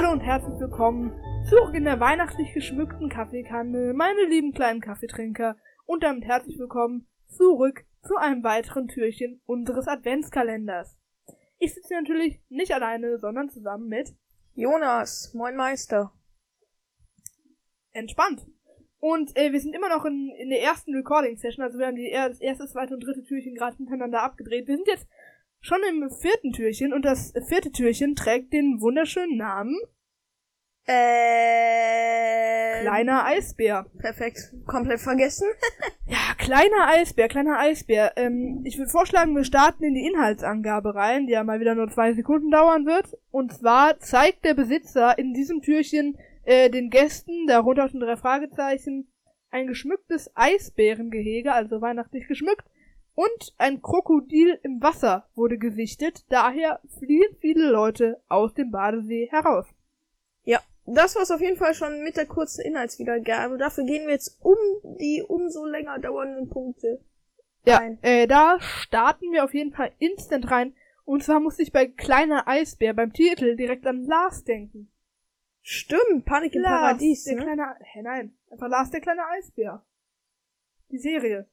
Hallo und herzlich willkommen zurück in der weihnachtlich geschmückten Kaffeekanne, meine lieben kleinen Kaffeetrinker. Und damit herzlich willkommen zurück zu einem weiteren Türchen unseres Adventskalenders. Ich sitze hier natürlich nicht alleine, sondern zusammen mit Jonas, moin Meister. Entspannt. Und äh, wir sind immer noch in, in der ersten Recording-Session, also wir haben die, das erste, zweite und dritte Türchen gerade hintereinander abgedreht. Wir sind jetzt schon im vierten Türchen und das vierte Türchen trägt den wunderschönen Namen Äh. Kleiner Eisbär. Perfekt. Komplett vergessen. Ja, kleiner Eisbär, kleiner Eisbär. Ähm, ich würde vorschlagen, wir starten in die Inhaltsangabe rein, die ja mal wieder nur zwei Sekunden dauern wird. Und zwar zeigt der Besitzer in diesem Türchen äh, den Gästen, darunter auch schon drei Fragezeichen, ein geschmücktes Eisbärengehege, also weihnachtlich geschmückt, und ein Krokodil im Wasser wurde gesichtet. Daher fliehen viele Leute aus dem Badesee heraus. Ja, das war's auf jeden Fall schon mit der kurzen Inhaltswiedergabe. Dafür gehen wir jetzt um die umso länger dauernden Punkte. Ja, äh, da starten wir auf jeden Fall instant rein. Und zwar musste ich bei kleiner Eisbär beim Titel direkt an Lars denken. Stimmt, Panik im Lars, Paradies, der ne? kleine, hä, nein, einfach Lars der kleine Eisbär. Die Serie.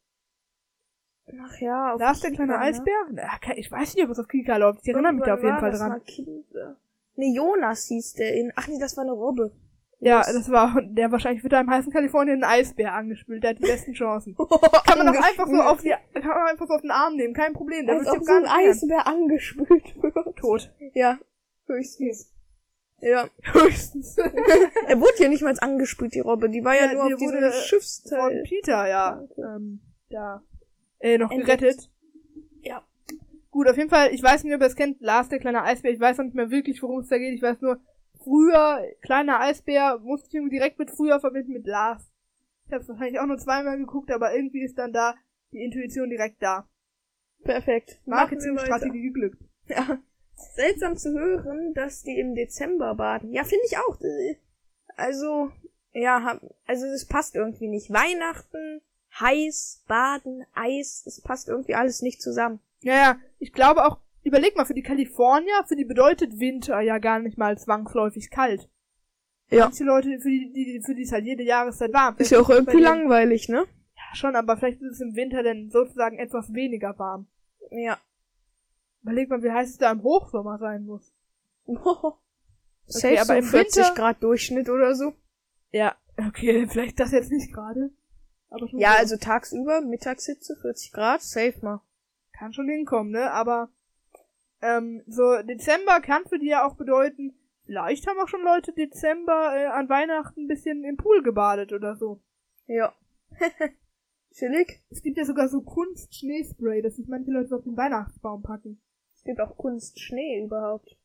Ach ja, auf Lars der kleine ne? Eisbär? Na, ke- ich weiß nicht, ob es auf Kika läuft. Ich erinnere mich da auf jeden Fall das dran. Nee, Jonas hieß der in. Ach nee, das war eine Robbe. Ja, Los. das war, der wahrscheinlich wird da im heißen Kalifornien ein Eisbär angespült. Der hat die besten Chancen. Kann man doch einfach so auf die, kann man einfach so auf den Arm nehmen. Kein Problem. Der Als wird sich so auch ein Eisbär angespült wird. tot. Ja, höchstens. Ja. Höchstens. Er wurde ja nicht mal angespült, die Robbe. Die war ja, Ja, nur auf diesem äh, Schiffsteil. Von Peter, ja. Ähm, da. Äh, noch Entdeckt. gerettet. Ja. Gut, auf jeden Fall, ich weiß nicht, ob ihr es kennt, Lars, der kleine Eisbär. Ich weiß noch nicht mehr wirklich, worum es da geht. Ich weiß nur, früher, kleiner Eisbär, musste ich irgendwie direkt mit früher verbinden mit Lars. Ich habe wahrscheinlich auch nur zweimal geguckt, aber irgendwie ist dann da die Intuition direkt da. Perfekt. Marketingstrategie geglückt. Ja. Seltsam zu hören, dass die im Dezember baden. Ja, finde ich auch. Also, ja, also das passt irgendwie nicht. Weihnachten, heiß, Baden, Eis, das passt irgendwie alles nicht zusammen. Ja, ja, ich glaube auch, überleg mal, für die Kalifornier, für die bedeutet Winter ja gar nicht mal zwangsläufig kalt. Ja. Manche Leute, für die, die, für die ist halt jede Jahreszeit warm. Ist ja auch irgendwie langweilig, ne? Ja, schon, aber vielleicht ist es im Winter dann sozusagen etwas weniger warm. Ja. Überleg mal, wie heiß es da im Hochsommer sein muss. Safe aber so im 40 Winter- Grad Durchschnitt oder so. Ja, okay, vielleicht das jetzt nicht gerade. Ja, so. also tagsüber, Mittagshitze, 40 Grad, safe mal. kann schon hinkommen, ne? Aber ähm, so Dezember kann für die ja auch bedeuten, vielleicht haben auch schon Leute Dezember äh, an Weihnachten ein bisschen im Pool gebadet oder so. Ja. Chillig. Es gibt ja sogar so Kunst-Schneespray, das sich manche Leute auf den Weihnachtsbaum packen. Es gibt auch Kunstschnee überhaupt.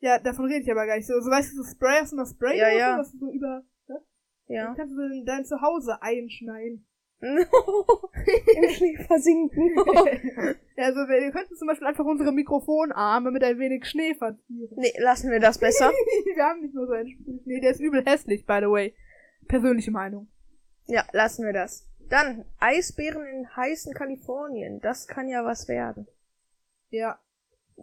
Ja, davon rede ich aber gar nicht. So, so weißt du, so Spray hast du noch Spray Ja, oder ja. was du so über? Ja. Dann kannst du in dein Zuhause einschneien. Im Schnee versinken. also wir, wir könnten zum Beispiel einfach unsere Mikrofonarme mit ein wenig Schnee verzieren. nee, lassen wir das besser. wir haben nicht nur so einen Schnee, der ist übel hässlich, by the way. Persönliche Meinung. Ja, lassen wir das. Dann, Eisbären in heißen Kalifornien. Das kann ja was werden. Ja.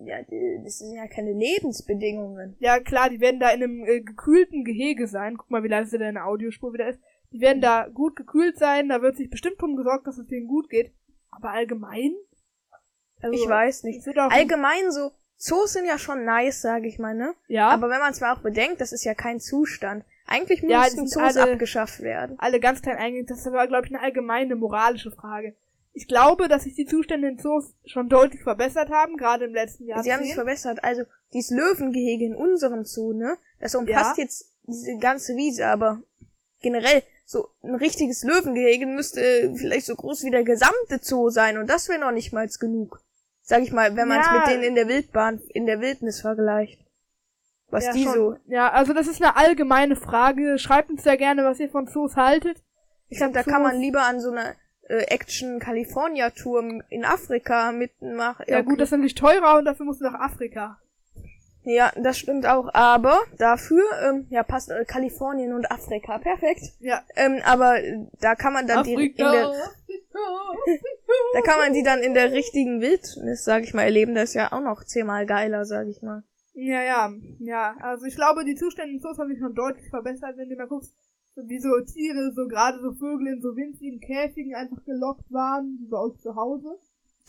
Ja, das sind ja keine Lebensbedingungen. Ja, klar, die werden da in einem äh, gekühlten Gehege sein. Guck mal, wie leise deine Audiospur wieder ist. Die werden da gut gekühlt sein, da wird sich bestimmt drum gesorgt, dass es denen gut geht. Aber allgemein? Also, Ich weiß nicht. Allgemein so, Zoos sind ja schon nice, sage ich mal, ne? ja, Aber wenn man es mal auch bedenkt, das ist ja kein Zustand. Eigentlich Ja, müssten sind Zoos alle- abgeschafft werden. alle ganz klein eingegangen. Das war, glaube ich, eine allgemeine moralische Frage. Ich glaube, dass sich die Zustände in Zoos schon deutlich verbessert haben, gerade im letzten Jahr. Sie haben sich verbessert. Also, dieses Löwengehege in unserem Zoo, ne? Das umfasst Ja. jetzt diese ganze Wiese, aber generell, so ein richtiges Löwengehege müsste äh, vielleicht so groß wie der gesamte Zoo sein und das wäre noch nicht mal genug. Sag ich mal, wenn man es Ja. mit denen in der Wildbahn, in der Wildnis vergleicht. Was ja, die schon. so. Ja, also das ist eine allgemeine Frage. Schreibt uns sehr gerne, was ihr von Zoos haltet. Ich glaube, da Zoos- kann man lieber an so einer äh, Action California Tour in Afrika mitmachen. Ja, gut, das ist natürlich teurer und dafür musst du nach Afrika. Ja, das stimmt auch. Aber dafür, ähm, ja, passt äh, Kalifornien und Afrika. Perfekt. Ja. Ähm, aber äh, da kann man dann die in der, da kann man die dann in der richtigen Wildnis, sag ich mal, erleben. Das ist ja auch noch zehnmal geiler, sag ich mal. Ja, ja, ja. Also ich glaube, die Zustände in Zoos haben sich schon deutlich verbessert, wenn du mal guckst, wie so Tiere, so gerade so Vögel in so winzigen Käfigen einfach gelockt waren, wie bei uns zu Hause.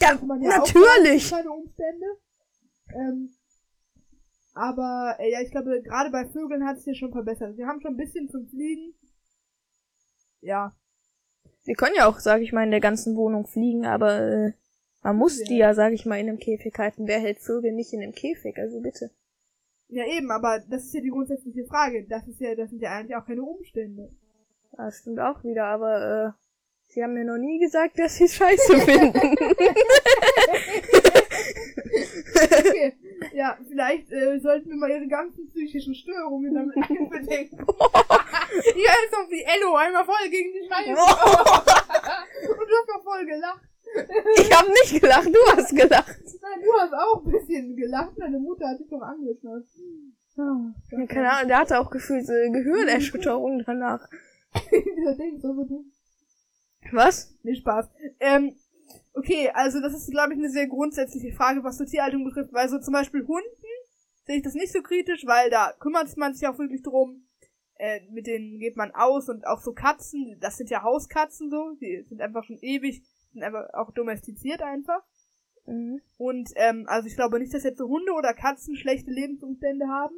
Ja, man ja natürlich. Auch keine Umstände. Ähm, aber äh, ja, ich glaube, gerade bei Vögeln hat es sich schon verbessert. Wir haben schon ein bisschen zum Fliegen. Ja. Wir können ja auch, sag ich mal, in der ganzen Wohnung fliegen, aber äh, man muss Ja. die ja, sag ich mal, in einem Käfig halten. Wer hält Vögel nicht in einem Käfig? Also bitte. Ja, eben, aber das ist ja die grundsätzliche Frage. Das ist ja, das sind ja eigentlich auch keine Umstände. Ja, stimmt auch wieder, aber äh, sie haben mir noch nie gesagt, dass sie scheiße finden. Okay. Ja, vielleicht äh, sollten wir mal ihre ganzen psychischen Störungen damit einbedenken. Hier ist doch wie Ello einmal voll gegen die Scheiße. Und du hast doch voll gelacht. Ich hab nicht gelacht, du hast gelacht. Nein, du hast auch ein bisschen gelacht. Deine Mutter hat dich doch angeschnallt. Ja, keine Ahnung, der hatte auch gefühlt äh, Gehirnerschütterung danach. Dieser Ding, so wie du. Was? Nee, Spaß. Ähm, okay, also das ist, glaube ich, eine sehr grundsätzliche Frage, was so Tierhaltung betrifft, weil so zum Beispiel Hunden sehe ich das nicht so kritisch, weil da kümmert man sich auch wirklich drum. Äh, mit denen geht man aus und auch so Katzen, das sind ja Hauskatzen so, die sind einfach schon ewig, sind einfach auch domestiziert einfach. Mhm. Und ähm, also ich glaube nicht, dass jetzt so Hunde oder Katzen schlechte Lebensumstände haben.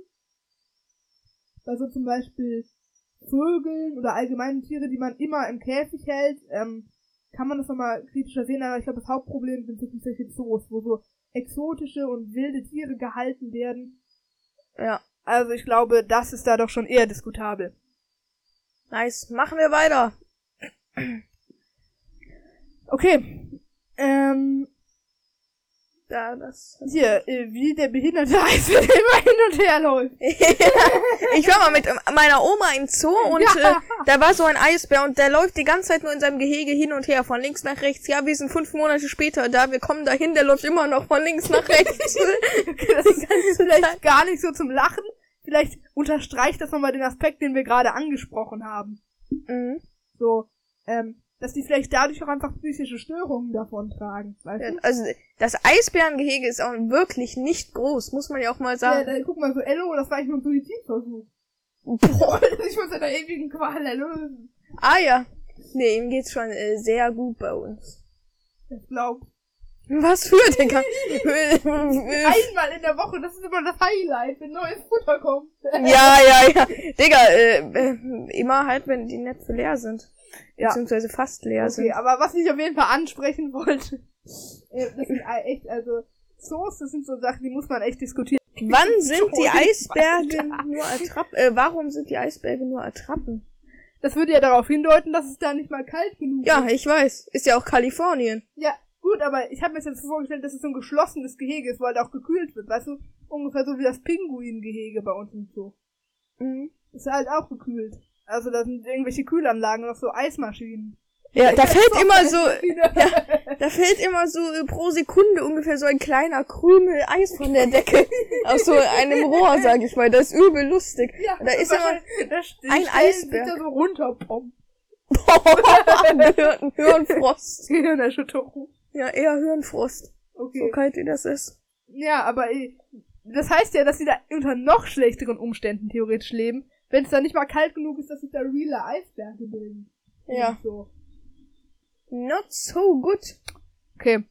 Weil so zum Beispiel Vögeln oder allgemeine Tiere, die man immer im Käfig hält, ähm, kann man das nochmal kritischer sehen, aber ich glaube, das Hauptproblem sind wirklich solche Zoos, wo so exotische und wilde Tiere gehalten werden. Ja, Also ich glaube, das ist da doch schon eher diskutabel. nice. Machen wir weiter. Okay. Ähm, Ja, das. hier, äh, wie der behinderte Eisbär immer hin und her läuft. ich war mal mit meiner Oma im Zoo und Ja. äh, da war so ein Eisbär und der läuft die ganze Zeit nur in seinem Gehege hin und her, von links nach rechts. Ja, wir sind fünf Monate später da, wir kommen dahin, der läuft immer noch von links nach rechts. Das ist vielleicht gar nicht so zum Lachen. Vielleicht unterstreicht das nochmal den Aspekt, den wir gerade angesprochen haben. mhm. So, ähm, dass die vielleicht dadurch auch einfach psychische Störungen davon tragen. Weißt Ja, du? Also das Eisbärengehege ist auch wirklich nicht groß, muss man ja auch mal Ja, sagen. dann, guck mal, so Ello, das war eigentlich nur ein Suizidversuch. Boah. Ich von seiner ewigen Qual erlösen. Ah ja. Nee, ihm geht's schon äh, sehr gut bei uns. Ich glaub. Was für, Digga? Einmal in der Woche, das ist immer das Highlight, wenn neues Futter kommt. ja, ja, ja. Digga, äh, äh, immer halt, wenn die Netze leer sind. Ja. Beziehungsweise fast leer Okay, sind. aber was ich auf jeden Fall ansprechen wollte, äh, das sind echt, also, Zoos, das sind so Sachen, die muss man echt diskutieren. Wann sind die. Eisberge nur Attrappen? Äh, warum sind die Eisberge nur Attrappen? Das würde ja darauf hindeuten, dass es da nicht mal kalt genug Ja, ist. ich weiß. Ist ja auch Kalifornien. Ja, gut, aber ich habe mir jetzt vorgestellt, dass es so ein geschlossenes Gehege ist, wo halt auch gekühlt wird. Weißt du, ungefähr so wie das Pinguingehege bei uns im Zoo. Mhm. Ist halt auch gekühlt. Also da sind irgendwelche Kühlanlagen und auch so Eismaschinen. Ja, da fällt immer so, Ja. da fällt immer so äh, pro Sekunde ungefähr so ein kleiner Krümel Eis von der Decke aus so einem Rohr, sag ich mal. Das ist übel lustig. Ja, Da ist immer ein Eisberg. da so runterpompen. Hirn, Hirnfrost. Hirnerschütterung. Ja, eher Hirnfrost. So Okay. kalt wie das ist. Ja, aber äh, das heißt ja, dass sie da unter noch schlechteren Umständen theoretisch leben, wenn es da nicht mal kalt genug ist, dass sich da reale Eisberge bilden. Ja. So. Not so good. Okay.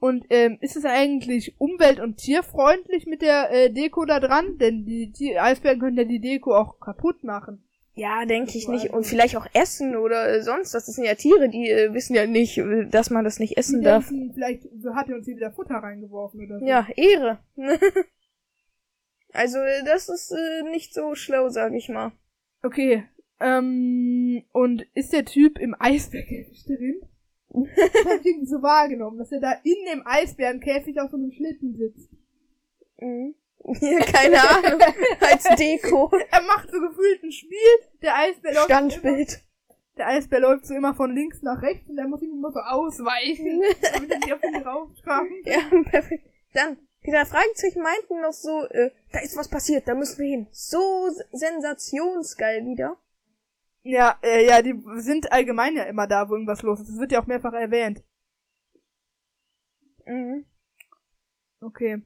Und ähm, ist es eigentlich umwelt- und tierfreundlich mit der äh, Deko da dran? Denn die, die Eisbären können ja die Deko auch kaputt machen. Ja, denke ich nicht. Und vielleicht auch essen oder sonst. Das sind ja Tiere, die äh, wissen ja nicht, äh, dass man das nicht essen Die darf. denken, vielleicht hat er uns hier wieder Futter reingeworfen oder so. Ja, Ehre. also, äh, das ist äh, nicht so schlau, sag ich mal. Okay. Ähm, und ist der Typ im Eisbärkäfig drin? Das hab ich irgendwie so wahrgenommen, dass er da in dem Eisbärenkäfig auf so einem Schlitten sitzt. Mhm. Ja, keine Ahnung. Als Deko. Er macht so gefühlt ein Spiel, der Eisbär läuft so immer, Standbild. der Eisbär läuft so immer von links nach rechts und der muss ihm immer so ausweichen, damit er nicht auf ihn raufkommt. Ja, perfekt. Dann, Peter Fragezeichen meinten noch so, äh, da ist was passiert, da müssen wir hin. So sensationsgeil wieder. Ja, äh, ja, die sind allgemein ja immer da, wo irgendwas los ist. Das wird ja auch mehrfach erwähnt. Mhm. Okay.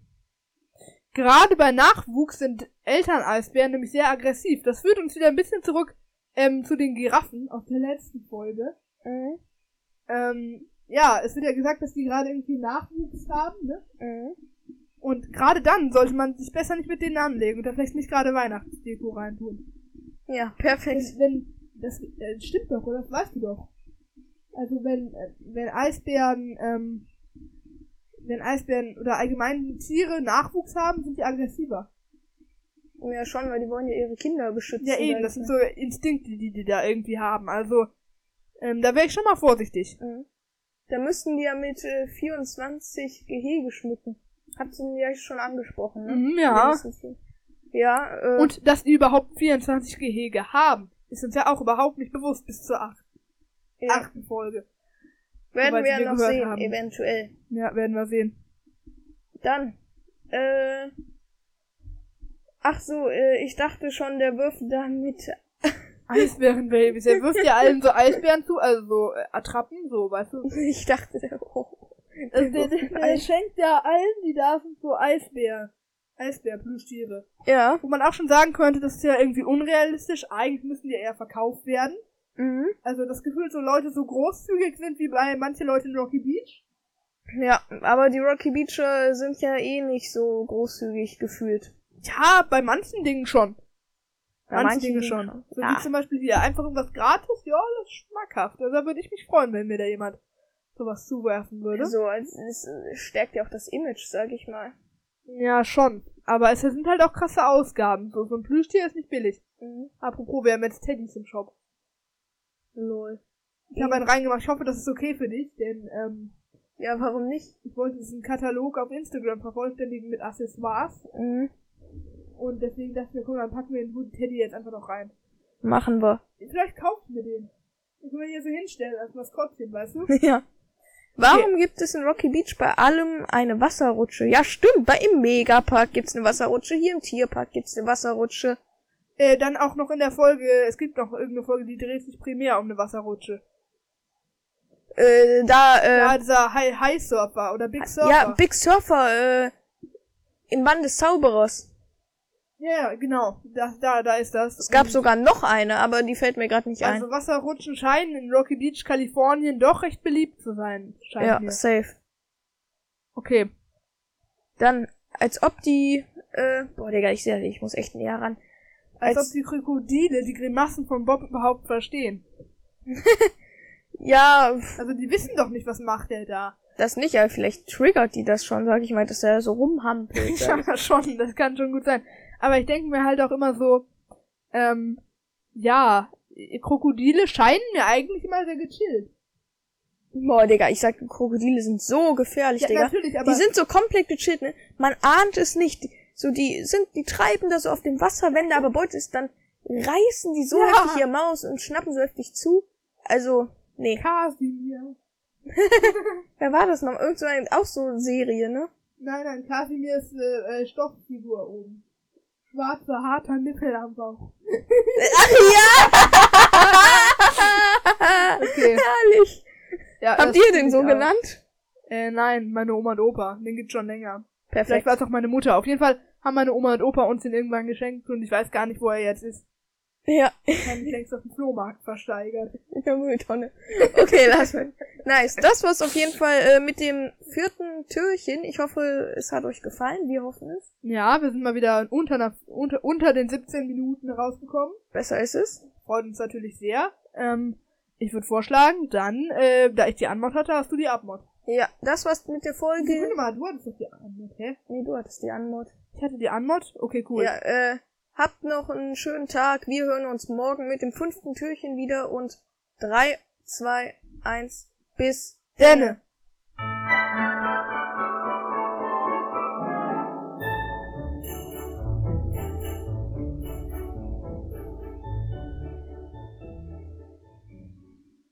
Gerade bei Nachwuchs sind Elterneisbären nämlich sehr aggressiv. Das führt uns wieder ein bisschen zurück ähm, zu den Giraffen aus der letzten Folge. Mhm. Ähm, ja, es wird ja gesagt, dass die gerade irgendwie Nachwuchs haben, ne? Mhm. Und gerade dann sollte man sich besser nicht mit denen anlegen und da vielleicht nicht gerade Weihnachtsdeko reintun. Ja, perfekt. Wenn, wenn das äh, stimmt doch, oder? Das weißt du doch. Also wenn äh, wenn Eisbären ähm, wenn Eisbären oder allgemein Tiere Nachwuchs haben, sind die aggressiver. Ja, schon, weil die wollen ja ihre Kinder beschützen. Ja eben, das sind so Instinkte, die die da irgendwie haben. Also ähm, da wäre ich schon mal vorsichtig. Mhm. Da müssten die ja mit äh, 24 Gehege schmücken. Hat sie ja schon angesprochen, ne? Mhm, ja. Ja, äh, Und dass die überhaupt 24 Gehege haben, ist uns ja auch überhaupt nicht bewusst bis zur acht, ja, achten Folge. Werden wir wir ja noch sehen, haben. eventuell. Ja, werden wir sehen. Dann, äh, ach so, äh, ich dachte schon, der wirft da mit, Eisbärenbabys. Er wirft ja allen so Eisbären zu, also so äh, Attrappen, so, weißt du. ich dachte, der, oh, Also der, der, der schenkt ja allen, die da sind, so Eisbär. Eisbär-Plüschtiere. ja, Wo man auch schon sagen könnte, das ist ja irgendwie unrealistisch. Eigentlich müssen die eher verkauft werden. Mhm. Also das Gefühl, so Leute so großzügig sind wie bei manche Leute in Rocky Beach. ja, aber die Rocky Beacher sind ja eh nicht so großzügig gefühlt. Ja, bei manchen Dingen schon. Bei Manche manchen Dinge Dingen schon. schon. So Ja. wie zum Beispiel hier, einfach irgendwas gratis, ja, das ist schmackhaft. Also da würde ich mich freuen, wenn mir da jemand sowas zuwerfen würde. So, als, es äh, stärkt ja auch das Image, sag ich mal. Ja, schon. Aber es sind halt auch krasse Ausgaben. So, so ein Plüschtier ist nicht billig. Mhm. Apropos, wir haben jetzt Teddys im Shop. Lol. Ich habe einen reingemacht. Ich hoffe, das ist okay für dich, denn ähm, Ja, warum nicht? ich wollte diesen Katalog auf Instagram vervollständigen mit Accessoires. Mhm. Und deswegen dachte ich mir, komm, dann packen wir den guten Teddy jetzt einfach noch rein. Machen wir. Vielleicht kaufen wir den. Den können wir hier so hinstellen als Maskottchen, weißt du? ja. Warum gibt es in Rocky Beach bei allem eine Wasserrutsche? Ja, stimmt. Bei im Megapark gibt's eine Wasserrutsche. Hier im Tierpark gibt's eine Wasserrutsche. Äh, dann auch noch in der Folge, es gibt noch irgendeine Folge, die dreht sich primär um eine Wasserrutsche. Äh, da, äh, Ja, dieser High, High Surfer oder Big Surfer. ja, Big Surfer, äh, im Band des Zauberers. Ja, genau. Da, da, da ist das. Es gab Und- sogar noch eine, aber die fällt mir gerade nicht ein. Also Wasserrutschen scheinen in Rocky Beach, Kalifornien doch recht beliebt zu sein. Scheint ja, mir. safe. Okay. Dann, als ob die, äh, boah, Digga, ich sehe, ich muss echt näher ran. Als, Als- ob die Krokodile die Grimassen von Bob überhaupt verstehen. Ja, Also die wissen doch nicht, was macht der da. das nicht, aber vielleicht triggert die das schon, sag ich mal, dass er so rumhampelt. Ja, schon, das kann schon gut sein. Aber ich denke mir halt auch immer so, ähm, ja, Krokodile scheinen mir eigentlich immer sehr gechillt. Boah, Digga, ich sag, Krokodile sind so gefährlich, Ja, Digga. natürlich, aber Die sind so komplett gechillt, ne? Man ahnt es nicht. So, die sind, die treiben da so auf dem Wasser, wenn da aber Beute ist, dann reißen die so Ja. heftig ihr Maus und schnappen so heftig zu. Also, nee. Kasimir. Wer war das noch? Irgend so eine, auch so Serie, ne? Nein, nein, Kasimir ist eine äh, Stofffigur oben. Schwarzer, harter Nippel am Bauch. Okay. Herrlich. Ja, Habt ihr den so auch. genannt? Äh, nein, meine Oma und Opa. Den gibt's schon länger. Vielleicht Perfekt. war es auch meine Mutter. Auf jeden Fall haben meine Oma und Opa uns den irgendwann geschenkt und ich weiß gar nicht, wo er jetzt ist. Ja, Wahrscheinlich längst auf dem Flohmarkt versteigert. in der Mülltonne. Okay, lass mal. Nice. Das war's auf jeden Fall äh, mit dem vierten Türchen. Ich hoffe, es hat euch gefallen. Wir hoffen es. Ja, wir sind mal wieder unter, einer, unter, unter den 17 Minuten rausgekommen. Besser ist es. Freut uns natürlich sehr. Ähm, ich würde vorschlagen, dann, äh, da ich die Anmod hatte, hast du die Abmod. Ja, das war's mit der Folge. Sekunde mal, du hattest doch die Anmod, hä? Nee, du hattest die Anmod. Ich hatte die Anmod? Okay, cool. Ja, äh, habt noch einen schönen Tag. Wir hören uns morgen mit dem fünften Türchen wieder und drei, zwei, eins, bis Denne. denne.